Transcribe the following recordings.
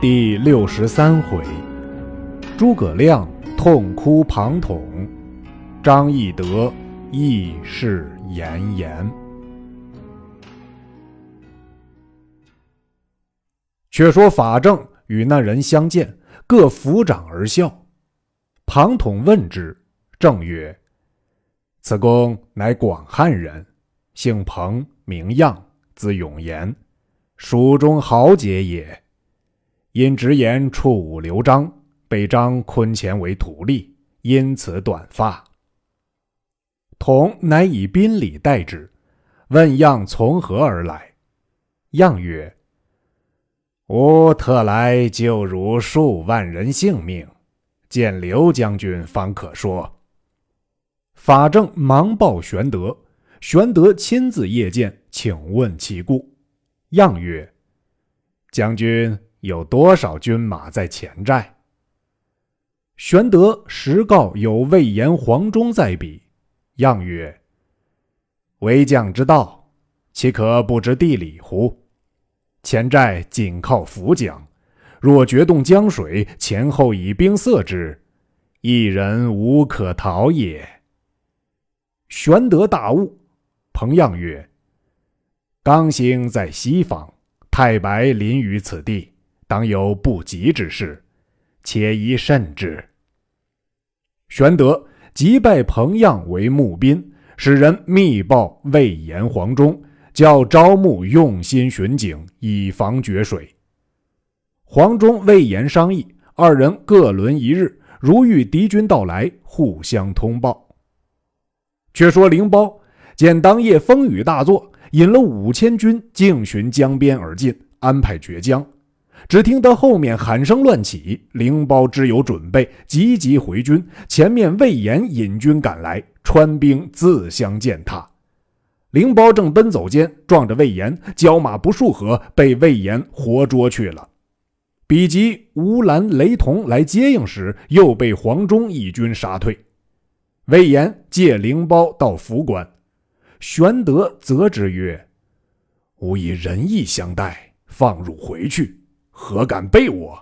第六十三回，诸葛亮痛哭庞统，张翼德义释严颜。却说法正与那人相见，各抚掌而笑。庞统问之，正曰：“此公乃广汉人，姓彭，名漾，字永言，蜀中豪杰也。因直言触武刘璋，被张昆前为徒弟，因此短发。童乃以宾礼待之，问样从何而来？样曰：“吾特来救汝数万人性命，见刘将军方可说。”法正忙报玄德。玄德亲自谒见，请问其故。样曰：“将军有多少军马在前寨？”玄德实告有魏延、黄忠在彼。样曰：“为将之道，岂可不知地理乎？前寨紧靠涪江，若决动江水，前后以兵塞之，一人无可逃也。”玄德大悟。彭样曰：“刚兴在西方，太白临于此地，当有不吉之事，且宜慎之。”玄德即拜彭样为募兵，使人密报魏延、黄忠，叫招募用心巡警，以防决水。黄忠、魏延商议，二人各轮一日，如遇敌军到来，互相通报。却说灵包。见当夜风雨大作，引了五千军径循江边而进，安排决江。只听得后面喊声乱起，灵包知有准备，急急回军。前面魏延引军赶来，川兵自相践踏。灵包正奔走间，撞着魏延，交马不数合，被魏延活捉去了。比及吴兰、雷同来接应时，又被黄忠一军杀退。魏延借灵包到涪关。玄德责之曰：“吾以仁义相待，放汝回去，何敢背我？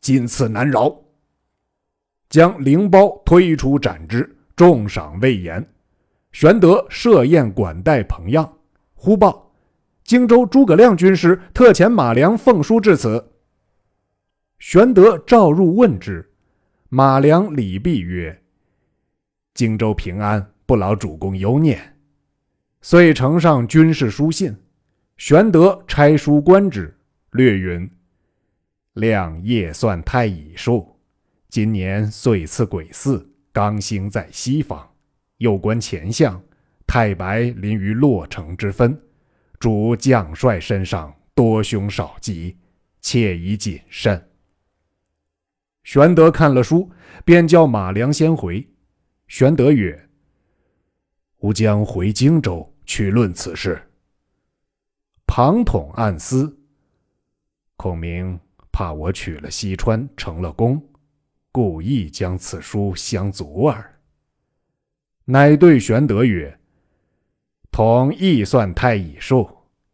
今次难饶。”将灵包推出斩之，重赏魏延。玄德设宴管待彭样。忽报荆州诸葛亮军师特遣马良奉书至此。玄德召入问之，马良礼毕曰：“荆州平安，不劳主公忧念。”遂呈上军事书信，玄德拆书观之，略云：“亮夜算太乙数，今年岁次癸巳，刚星在西方，又观前相，太白临于洛城之分，主将帅身上多凶少吉，切宜谨慎。”玄德看了书，便叫马良先回。玄德曰。吾将回荆州去论此事。庞统暗思：孔明怕我取了西川，成了功，故意将此书相阻耳。乃对玄德曰：“统亦算太乙数，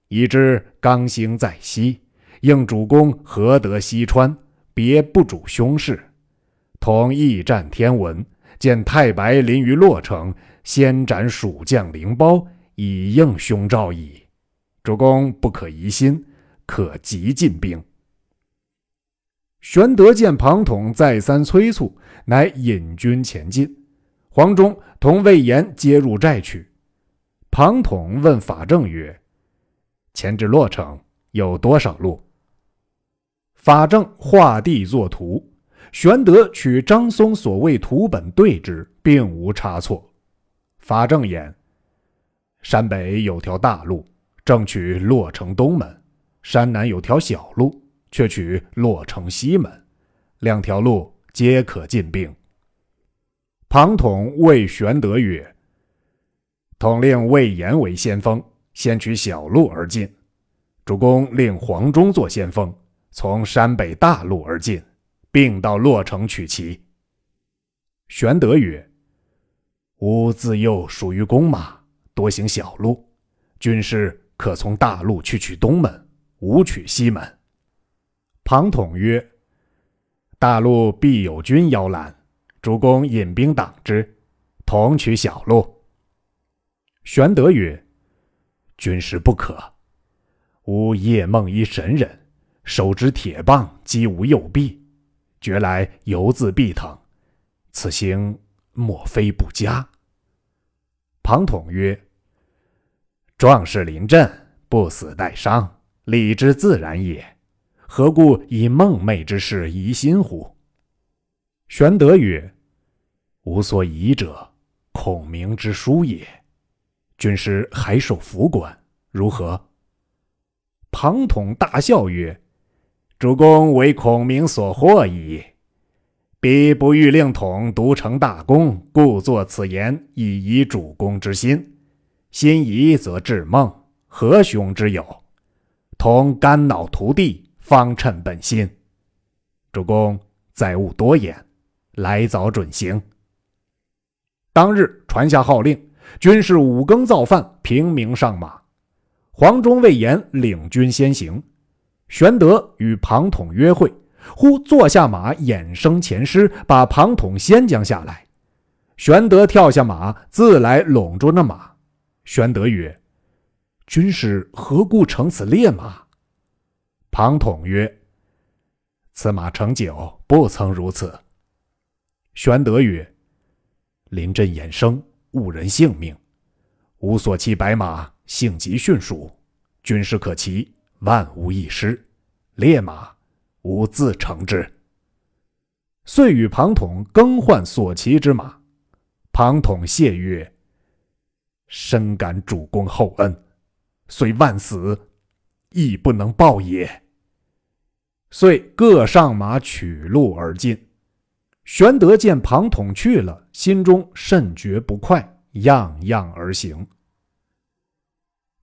已知刚兴在西，应主公何得西川，别不主凶事。统亦占天文，见太白临于洛城。”先斩蜀将灵包，以应凶兆矣。主公不可疑心，可急进兵。玄德见庞统再三催促，乃引军前进。黄忠同魏延接入寨去。庞统问法正曰：“前至洛城有多少路？”法正画地作图。玄德取张松所谓图本对之，并无差错。法正言：山北有条大路，正取洛城东门；山南有条小路，却取洛城西门。两条路皆可进兵。庞统谓玄德曰：“统令魏延为先锋，先取小路而进；主公令黄忠做先锋，从山北大路而进，并到洛城取齐。”玄德曰。吾自幼属于弓马，多行小路，军师可从大路去取东门，吾取西门。庞统曰：“大路必有军邀拦，主公引兵挡之，同取小路。”玄德曰：“军师不可。吾夜梦一神人，手执铁棒击吾右臂，觉来犹自臂疼，此行莫非不佳？”庞统曰：“壮士临阵，不死带伤，理之自然也。何故以梦寐之事疑心乎？”玄德曰：“吾所疑者，孔明之书也。军师还守府管，如何？”庞统大笑曰：“主公为孔明所惑矣。”彼不欲令统独成大功，故作此言以疑主公之心。心疑则致梦，何雄之有？统肝脑涂地，方称本心。主公再勿多言，来早准行。当日传下号令，军士五更造饭，平民上马。黄忠、魏延领军先行，玄德与庞统约会。忽坐下马，衍生前师，把庞统先将下来。玄德跳下马，自来拢住那马。玄德曰：“军师何故乘此烈马？”庞统曰：“此马乘久，不曾如此。”玄德曰：“临阵衍生，误人性命。吾所骑白马性急迅速，军师可骑，万无一失。烈马。”吾自乘之。遂与庞统更换所骑之马。庞统谢曰：“深感主公厚恩，虽万死，亦不能报也。”遂各上马取路而进。玄德见庞统去了，心中甚觉不快，样样而行。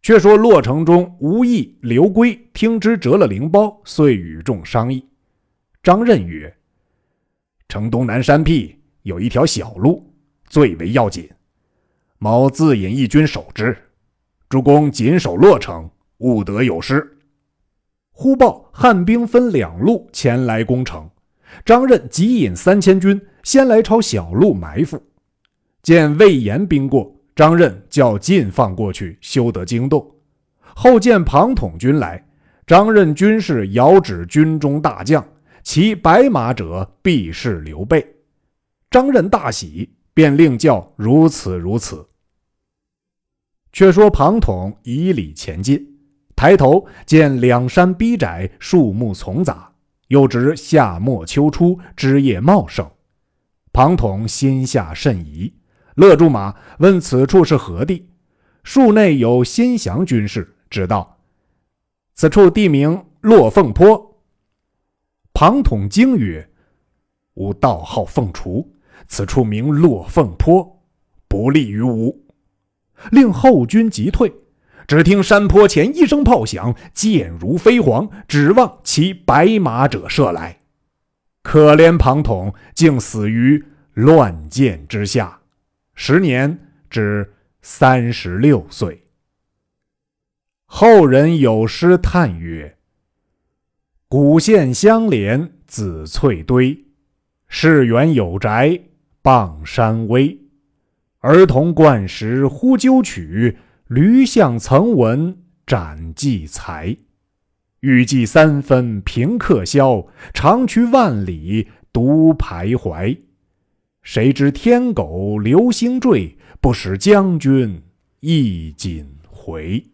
却说洛城中，吴懿、刘圭听之折了灵包，遂与众商议。张任曰：“城东南山僻，有一条小路，最为要紧。某自引一军守之，主公紧守洛城，勿得有失。”忽报汉兵分两路前来攻城，张任急引三千军先来朝小路埋伏。见魏延兵过。张任叫进放过去，休得惊动。后见庞统军来，张任军士遥指军中大将，骑白马者必是刘备。张任大喜，便令叫如此如此。却说庞统以礼前进，抬头见两山逼窄，树木丛杂，又值夏末秋初，枝叶茂盛。庞统心下甚疑。勒住马，问此处是何地？树内有心降军士，知道此处地名落凤坡。庞统惊曰：“吾道号凤雏，此处名落凤坡，不利于吾。”令后军急退。只听山坡前一声炮响，箭如飞蝗，指望骑白马者射来。可怜庞统竟死于乱箭之下。时年至三十六岁。后人有诗叹曰：“古县相连紫翠堆，世园有宅傍山微。儿童惯食呼鸠曲，驴象曾闻斩计才。欲计三分平客销，长驱万里独徘徊。”谁知天狗流星坠，不使将军意锦回。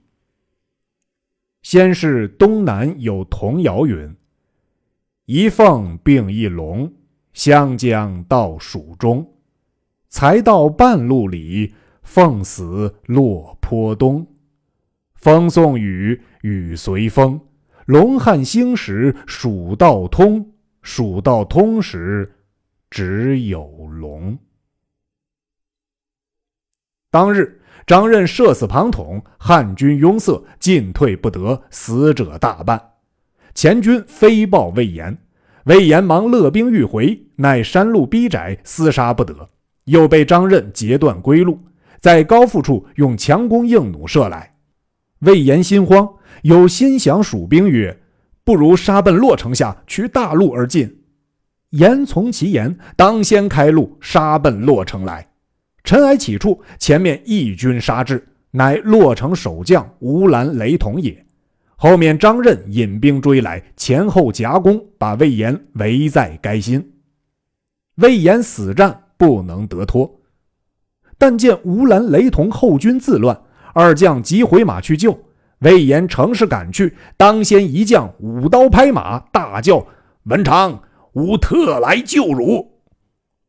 先是东南有童谣云：“一凤并一龙，相将到蜀中。才到半路里，凤死落坡东。风送雨，雨随风。龙汉兴时，蜀道通。蜀道通时。”只有龙。当日，张任射死庞统，汉军拥塞，进退不得，死者大半。前军飞报魏延，魏延忙勒兵欲回，乃山路逼窄，厮杀不得，又被张任截断归路，在高阜处用强弓硬弩射来。魏延心慌，有心降蜀兵曰：“不如杀奔洛城下，取大路而进。”言从其言，当先开路，杀奔洛城来。尘埃起处，前面一军杀至，乃洛城守将吴兰、雷同也。后面张任引兵追来，前后夹攻，把魏延围在该心。魏延死战，不能得脱。但见吴兰、雷同后军自乱，二将急回马去救。魏延乘势赶去，当先一将舞刀拍马，大叫：“文长！”吾特来救汝，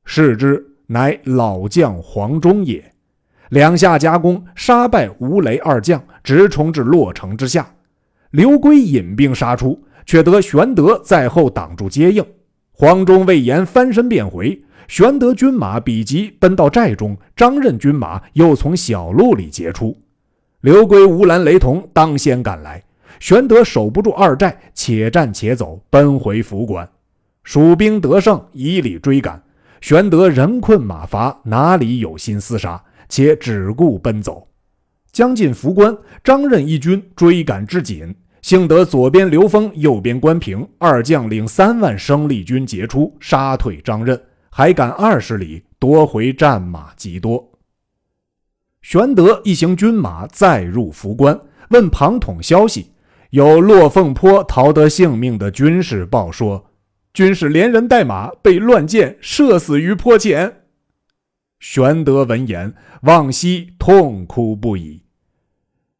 视之，乃老将黄忠也。两下夹攻，杀败吴雷二将，直冲至洛城之下。刘圭引兵杀出，却得玄德在后挡住接应。黄忠、魏延翻身便回，玄德军马比及，奔到寨中。张任军马又从小路里截出。刘圭、吴兰、雷同当先赶来，玄德守不住二寨，且战且走，奔回府关。蜀兵得胜，以礼追赶。玄德人困马乏，哪里有心厮杀？且只顾奔走。将近涪关，张任一军追赶至紧，幸得左边刘封，右边关平二将领三万生力军截出，杀退张任，还赶二十里，夺回战马极多。玄德一行军马再入涪关，问庞统消息，有落凤坡逃得性命的军士报说。军士连人带马被乱箭射死于坡前。玄德闻言，望西痛哭不已。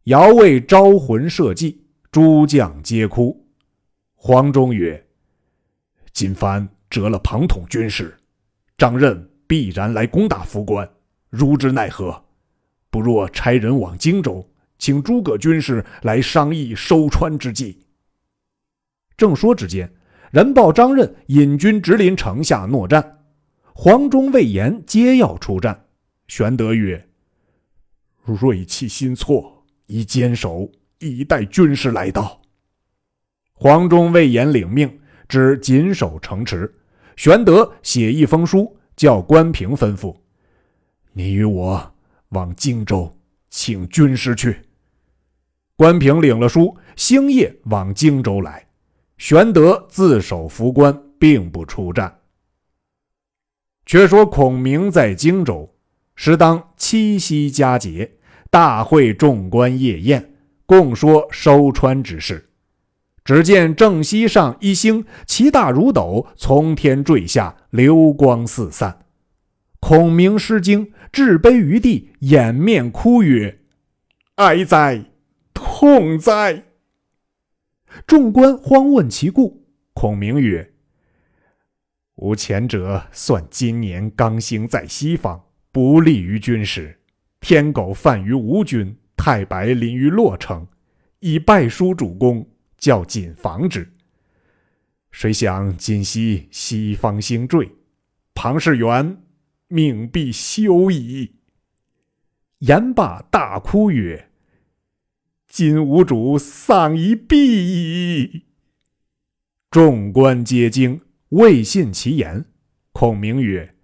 遥为招魂设计，诸将皆哭。黄忠曰：“今番折了庞统军士，张任必然来攻打涪关，如之奈何？不若差人往荆州，请诸葛军士来商议收川之计。”正说之间。人报张任引军直临城下搦战，黄忠、魏延皆要出战。玄德曰：“锐气心挫，宜坚守，以待军师来到。”黄忠、魏延领命，只紧守城池。玄德写一封书，叫关平吩咐：“你与我往荆州，请军师去。”关平领了书，星夜往荆州来。玄德自守涪关，并不出战。却说孔明在荆州，时当七夕佳节，大会众官夜宴，共说收川之事。只见正西上一星，其大如斗，从天坠下，流光四散。孔明失惊，置杯于地，掩面哭曰：“哀哉，痛哉！”众官慌问其故，孔明曰：“吾前者算今年刚兴在西方，不利于军事。天狗犯于吴军，太白临于洛城，以败书主公，叫谨防之。谁想今夕西方星坠，庞士元命必休矣。”言罢，大哭曰。今吾主丧一臂矣。众官皆惊，未信其言。孔明曰：“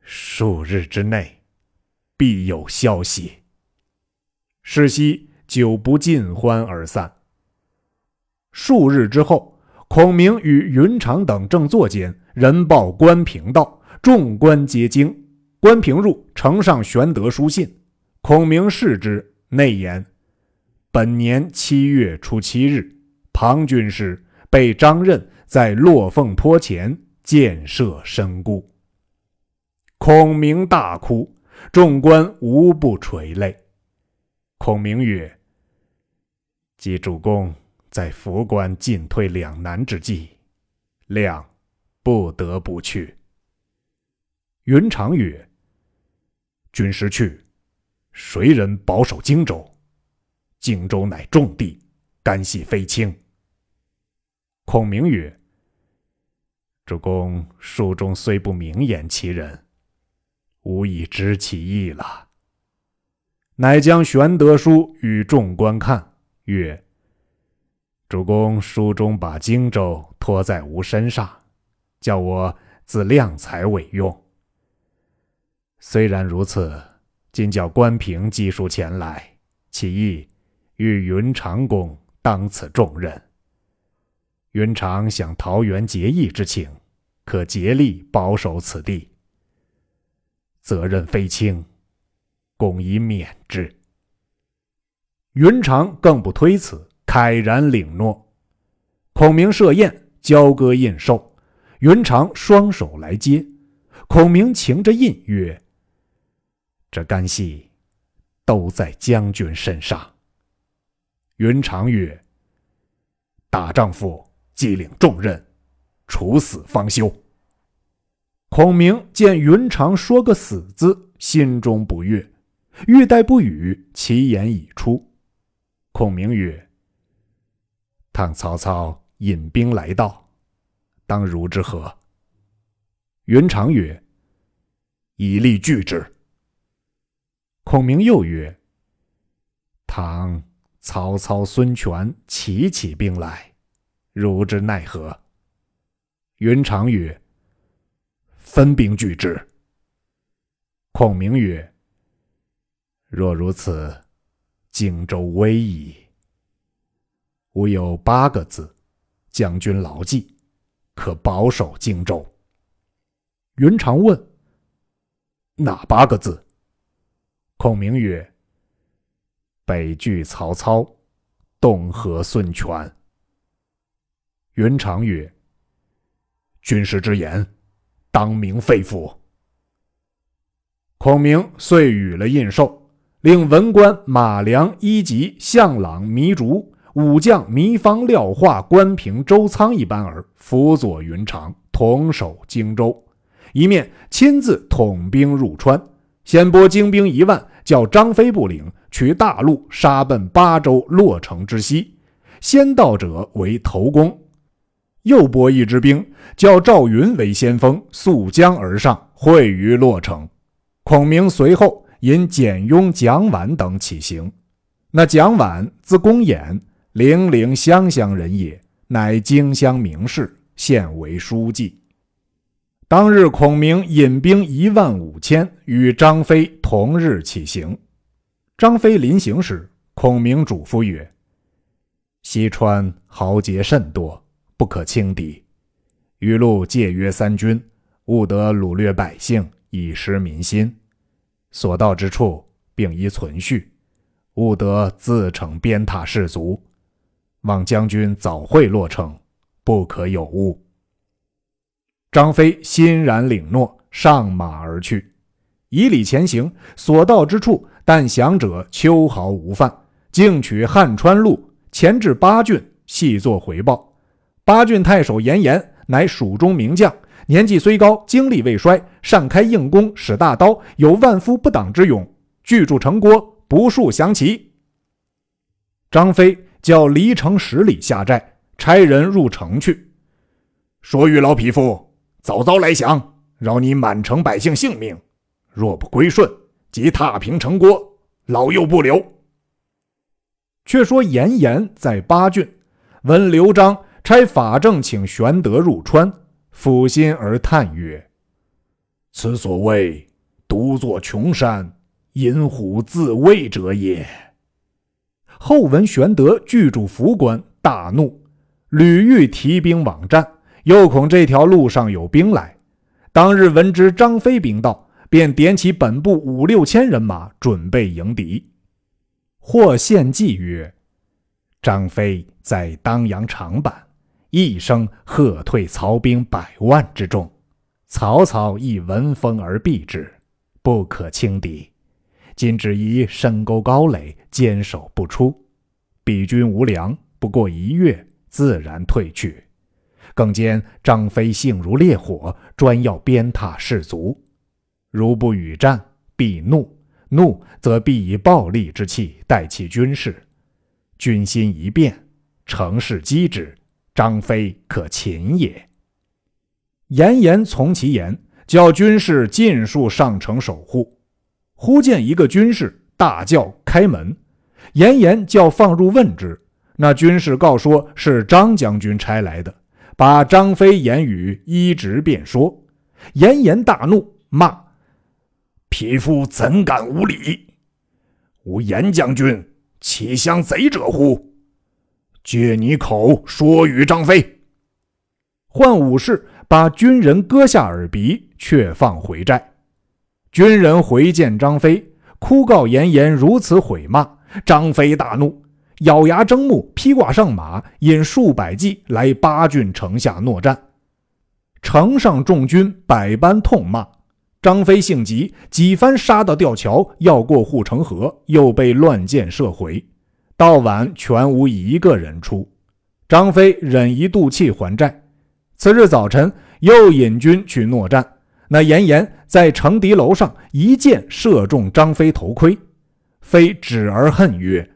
数日之内，必有消息。”是夕，酒不尽欢而散。数日之后，孔明与云长等正坐间，人报关平到，众官皆惊。关平入，呈上玄德书信。孔明视之，内言。本年七月初七日，庞军师被张任在落凤坡前箭射身故。孔明大哭，众官无不垂泪。孔明曰：“即主公在涪关进退两难之际，亮不得不去。”云长曰：“军师去，谁人保守荆州？”荆州乃重地，干系非轻。孔明曰：“主公书中虽不明言其人，吾已知其意了。”乃将玄德书与众官看，曰：“主公书中把荆州托在吾身上，叫我自量才委用。虽然如此，今叫关平寄书前来，其意。”欲云长公当此重任，云长想桃园结义之情，可竭力保守此地。责任非轻，公以免之。云长更不推辞，慨然领诺。孔明设宴，交割印绶，云长双手来接。孔明擎着印曰：“这干系都在将军身上。”云长曰：“大丈夫。”既领重任，处死方休。孔明见云长说个“死”字，心中不悦，欲待不语，其言已出。孔明曰：“倘曹操引兵来到，当如之何？”云长曰：“以力拒之。”孔明又曰：“倘曹操、孙权齐起兵来？”如之奈何？云长曰：“分兵拒之。”孔明曰：“若如此，荆州危矣。吾有八个字，将军牢记，可保守荆州。”云长问：“哪八个字？”孔明曰：“北拒曹操，东和孙权。”云长曰：“军师之言，当明肺腑。”孔明遂与了印绶，令文官马良、伊吉、向朗、糜竺武将糜芳、廖化、关平、周仓一班儿辅佐云长，同守荆州，一面亲自统兵入川，先拨精兵一万，叫张飞部领取大路，杀奔巴州洛城之西，先到者为头功。又拨一支兵，叫赵云为先锋，溯江而上，会于洛城。孔明随后引简雍、蒋琬等起行。那蒋琬字公衍，零陵湘乡人也，乃荆襄名士，现为书记。当日，孔明引兵一万五千，与张飞同日起行。张飞临行时，孔明嘱咐曰：“西川豪杰甚多。”不可轻敌，余路戒约三军，勿得掳掠百姓，以失民心。所到之处，并宜存续，勿得自逞鞭挞士卒。望将军早会落城，不可有误。张飞欣然领诺，上马而去。以礼前行，所到之处，但降者秋毫无犯，径取汉川路，前至八郡，细作回报。八郡太守严颜乃蜀中名将，年纪虽高，精力未衰，善开硬弓，使大刀，有万夫不挡之勇。据筑城郭，不数降旗。张飞叫离城十里下寨，差人入城去，说：“与老匹夫，早早来降，饶你满城百姓性命；若不归顺，即踏平城郭，老幼不留。”却说严颜在巴郡，闻刘璋。差法正请玄德入川，抚心而叹曰：“此所谓独坐穷山，引虎自危者也。”后闻玄德拒主府关，大怒，屡欲提兵往战，又恐这条路上有兵来。当日闻知张飞兵到，便点起本部五六千人马，准备迎敌。或献计曰：“张飞在当阳长坂。”一声喝退曹兵百万之众，曹操亦闻风而避之，不可轻敌。今只宜深沟高垒，坚守不出。彼军无粮，不过一月，自然退去。更兼张飞性如烈火，专要鞭挞士卒。如不与战，必怒，怒则必以暴力之气待其军士。军心一变，乘势击之。张飞可擒也。严颜从其言，叫军士尽数上城守护。忽见一个军士大叫：“开门！”严颜叫放入问之。那军士告说是张将军差来的，把张飞言语一直便说。严颜大怒，骂：“匹夫怎敢无礼！吾严将军岂相贼者乎？”借你口说与张飞，唤武士把军人割下耳鼻，却放回寨。军人回见张飞，哭告严颜如此毁骂。张飞大怒，咬牙睁目，披挂上马，引数百骑来八郡城下搦战。城上众军百般痛骂。张飞性急，几番杀到吊桥，要过护城河，又被乱箭射回。到晚全无一个人出。张飞忍一肚气还债。次日早晨，又引军去搦战。那严颜在城敌楼上一箭射中张飞头盔，飞指而恨曰：“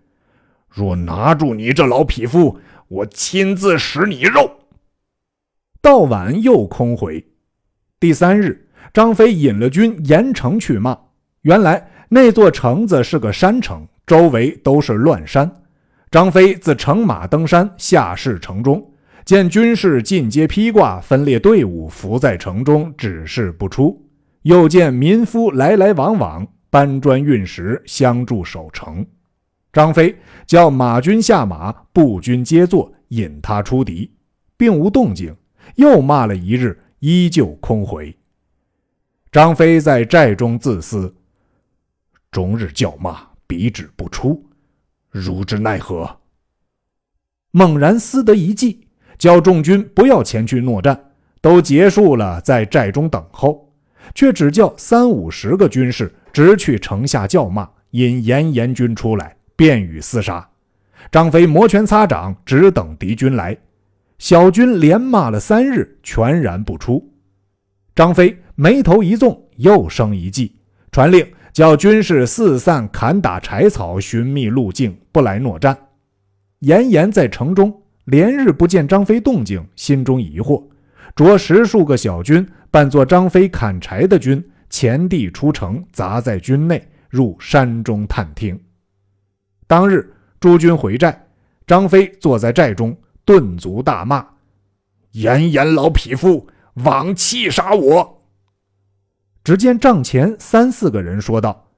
若拿住你这老匹夫，我亲自食你肉。”到晚又空回。第三日。张飞引了军沿城去骂，原来那座城子是个山城，周围都是乱山。张飞自乘马登山，下视城中，见军士进阶披挂，分列队伍，伏在城中，只是不出。又见民夫来来往往，搬砖运石，相助守城。张飞叫马军下马，步军皆坐，引他出敌，并无动静。又骂了一日，依旧空回。张飞在寨中自思：终日叫骂，彼止不出，如之奈何？猛然思得一计，叫众军不要前去搦战，都结束了，在寨中等候，却只叫三五十个军士直去城下叫骂，引严颜军出来，便与厮杀。张飞摩拳擦掌，只等敌军来。小军连骂了三日，全然不出。张飞。眉头一纵，又生一计，传令叫军士四散砍打柴草，寻觅路径，不来搦战。严颜在城中连日不见张飞动静，心中疑惑，着十数个小军扮作张飞砍柴的军，前地出城，砸在军内，入山中探听。当日诸军回寨，张飞坐在寨中，顿足大骂：“严颜老匹夫，枉气杀我！”只见帐前三四个人说道：“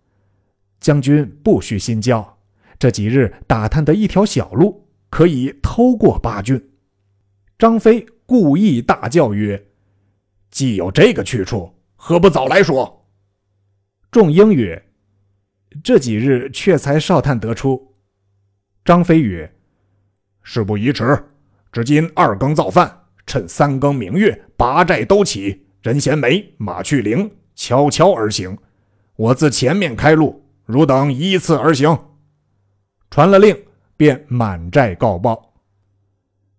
将军不须心焦，这几日打探的一条小路，可以偷过八郡。”张飞故意大叫曰：“既有这个去处，何不早来说？”众英曰：“这几日却才少探得出。”张飞曰：“事不宜迟，至今二更造饭，趁三更明月，八寨都起，人衔枚，马去灵。”悄悄而行，我自前面开路，汝等依次而行。传了令，便满寨告报。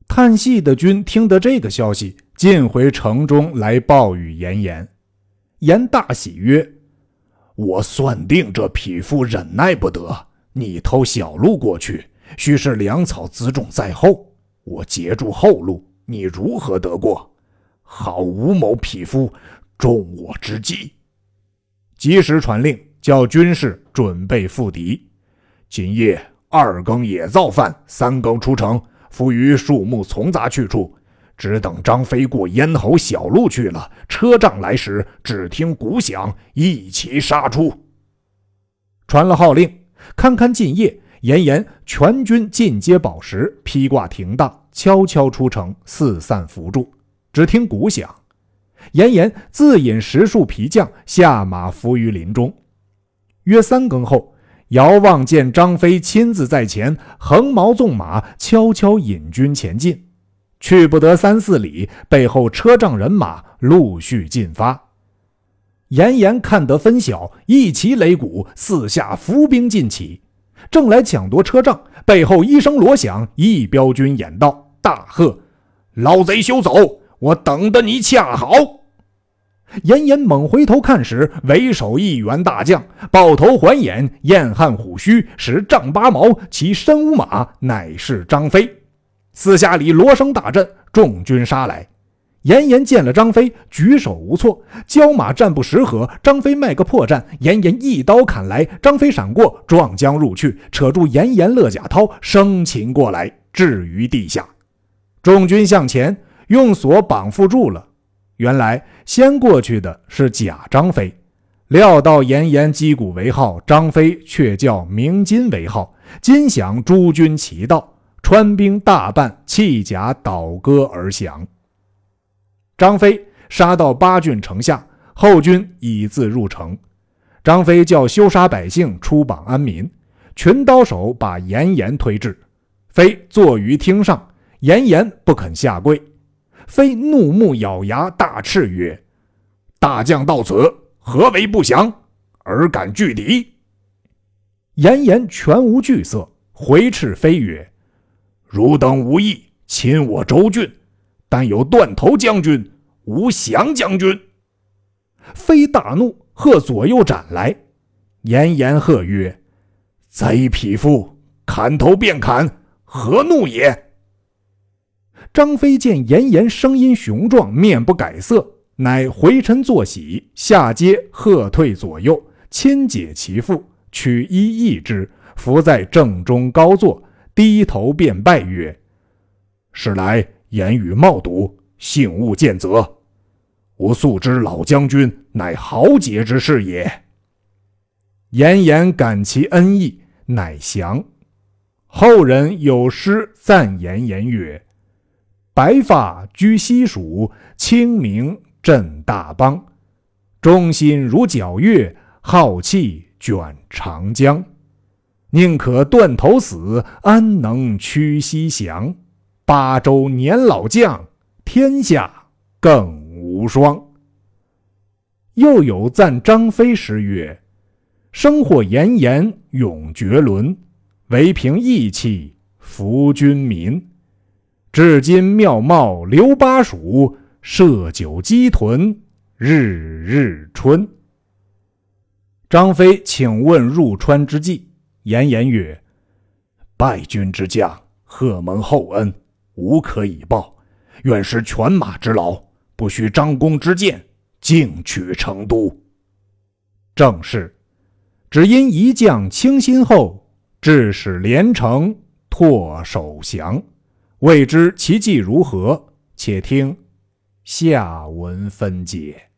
探细的军听得这个消息，进回城中来报与严颜。严大喜曰：“我算定这匹夫忍耐不得，你偷小路过去，须是粮草辎重在后，我截住后路，你如何得过？好吴某匹夫！”中我之计，及时传令，叫军士准备赴敌。今夜二更也造饭，三更出城，伏于树木丛杂去处，只等张飞过咽喉小路去了。车仗来时，只听鼓响，一齐杀出。传了号令，堪堪进夜，严严全军进阶宝石，披挂停当，悄悄出城，四散伏住。只听鼓响。严颜自引十数皮将下马伏于林中。约三更后，遥望见张飞亲自在前，横矛纵马，悄悄引军前进。去不得三四里，背后车仗人马陆续进发。严颜看得分晓，一齐擂鼓，四下伏兵尽起，正来抢夺车仗。背后一声锣响，一彪军掩到，大喝：“老贼休走！我等得你恰好！”严颜猛回头看时，为首一员大将，抱头环眼，燕汉虎须，使丈八矛，骑身无马，乃是张飞。四下里锣声大震，众军杀来。严颜见了张飞，举手无措，交马战不十合，张飞卖个破绽，严颜一刀砍来，张飞闪过，撞将入去，扯住严颜勒甲涛，生擒过来，置于地下。众军向前，用锁绑缚住了。原来先过去的是假张飞，料到严颜击鼓为号，张飞却叫鸣金为号。金响，诸军齐到，川兵大半弃甲倒戈而降。张飞杀到八郡城下，后军已自入城。张飞叫休杀百姓，出榜安民。群刀手把严颜推至，飞坐于厅上，严颜不肯下跪。飞怒目咬牙，大斥曰：“大将到此，何为不降？尔敢拒敌？”严颜全无惧色，回斥飞曰：“汝等无义，侵我州郡，但有断头将军，无降将军。”飞大怒，喝左右斩来。严颜喝曰：“贼匹夫，砍头便砍，何怒也？”张飞见严颜声音雄壮，面不改色，乃回身坐喜，下阶喝退左右，亲解其父。取衣易之，伏在正中高坐，低头便拜曰：“使来言语冒笃，幸勿见责。吾素知老将军乃豪杰之士也。”严颜感其恩义，乃降。后人有诗赞严颜曰：“白发居西蜀，清明镇大邦。忠心如皎月，浩气。”卷长江，宁可断头死，安能屈膝降？八州年老将，天下更无双。又有赞张飞诗曰：“生获炎炎永绝伦，唯凭义气服君民。至今妙貌留巴蜀，设酒鸡豚日日春。”张飞请问入川之计，严颜曰：“败军之将，贺蒙厚恩，无可以报，愿施犬马之劳，不需张弓之箭，径取成都。”正是，只因一将倾心后，致使连城唾手降。未知其计如何？且听下文分解。